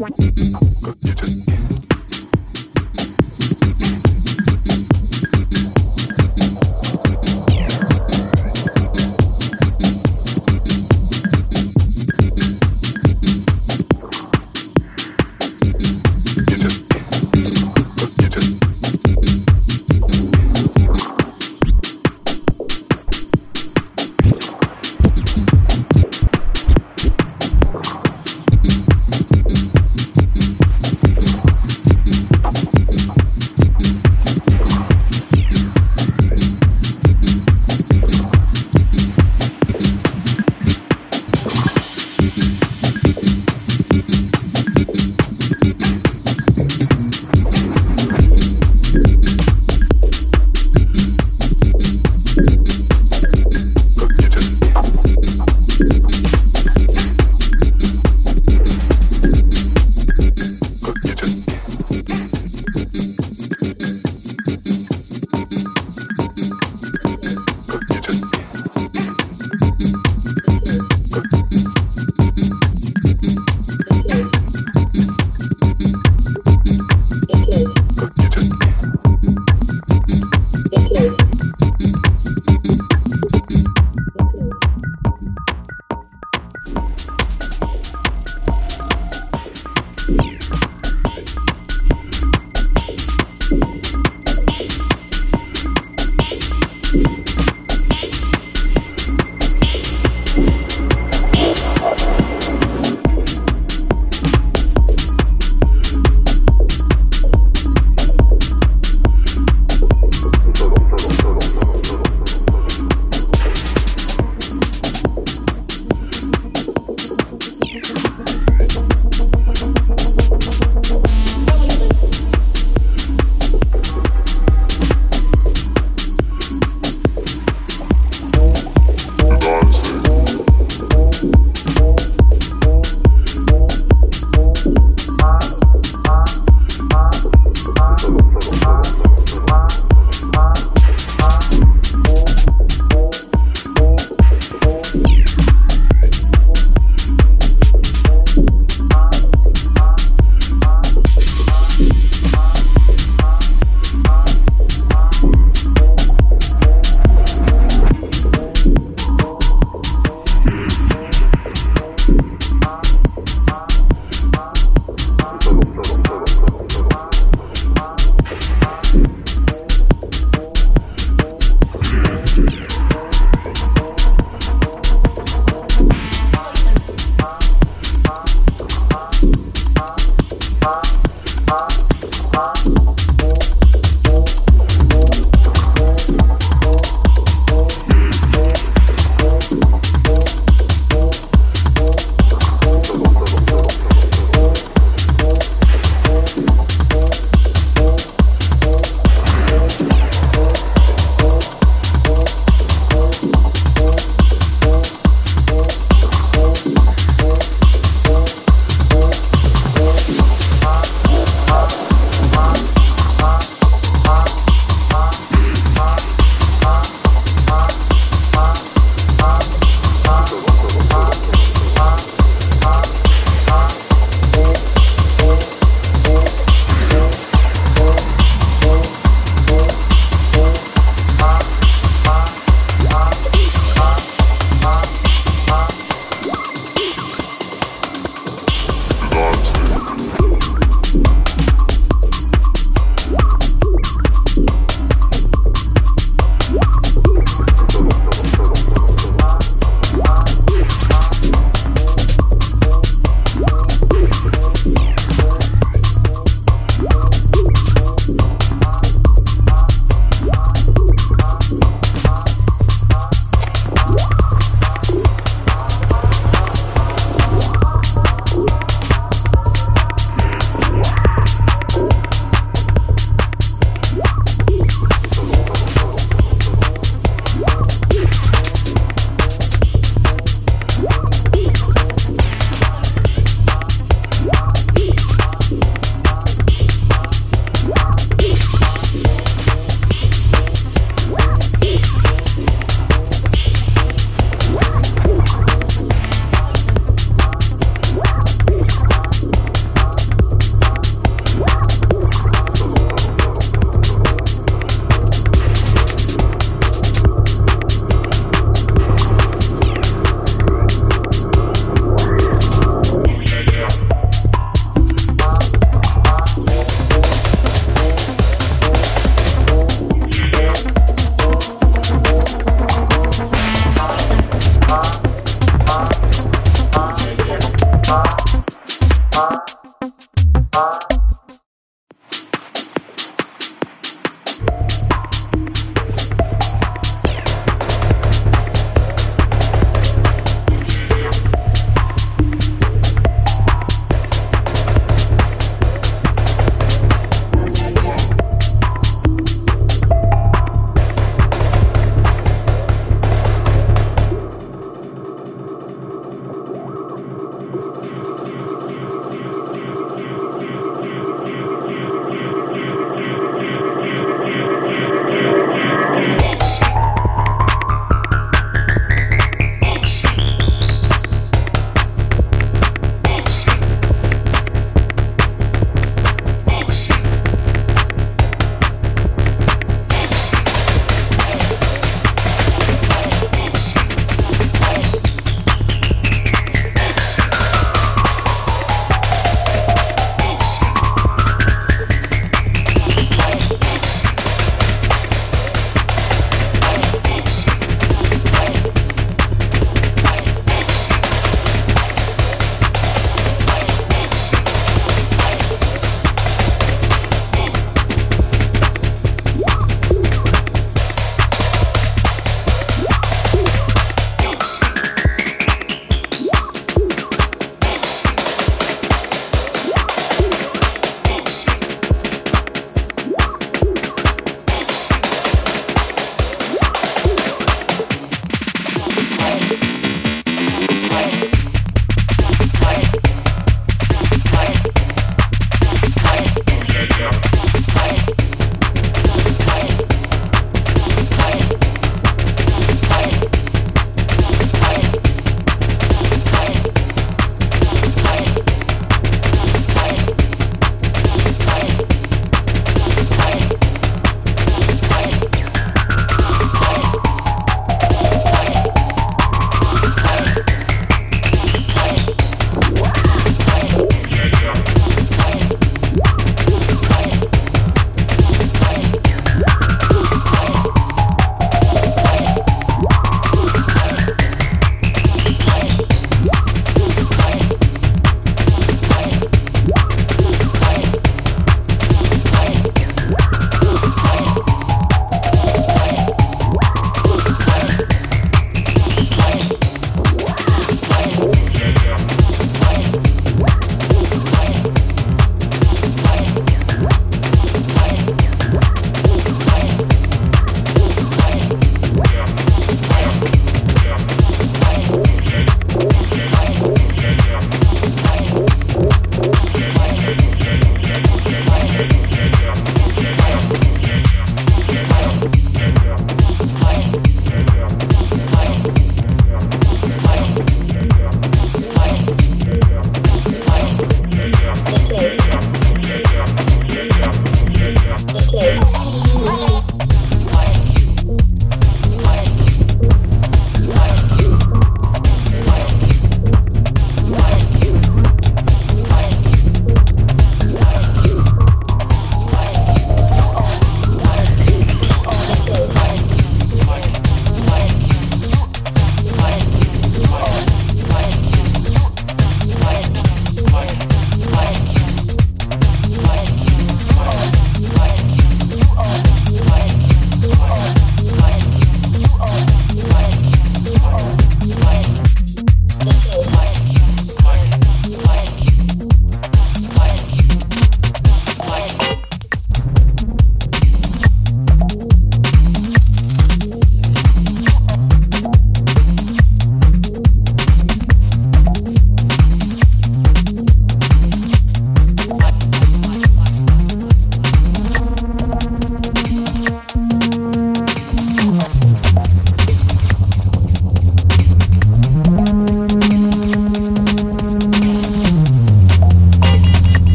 one.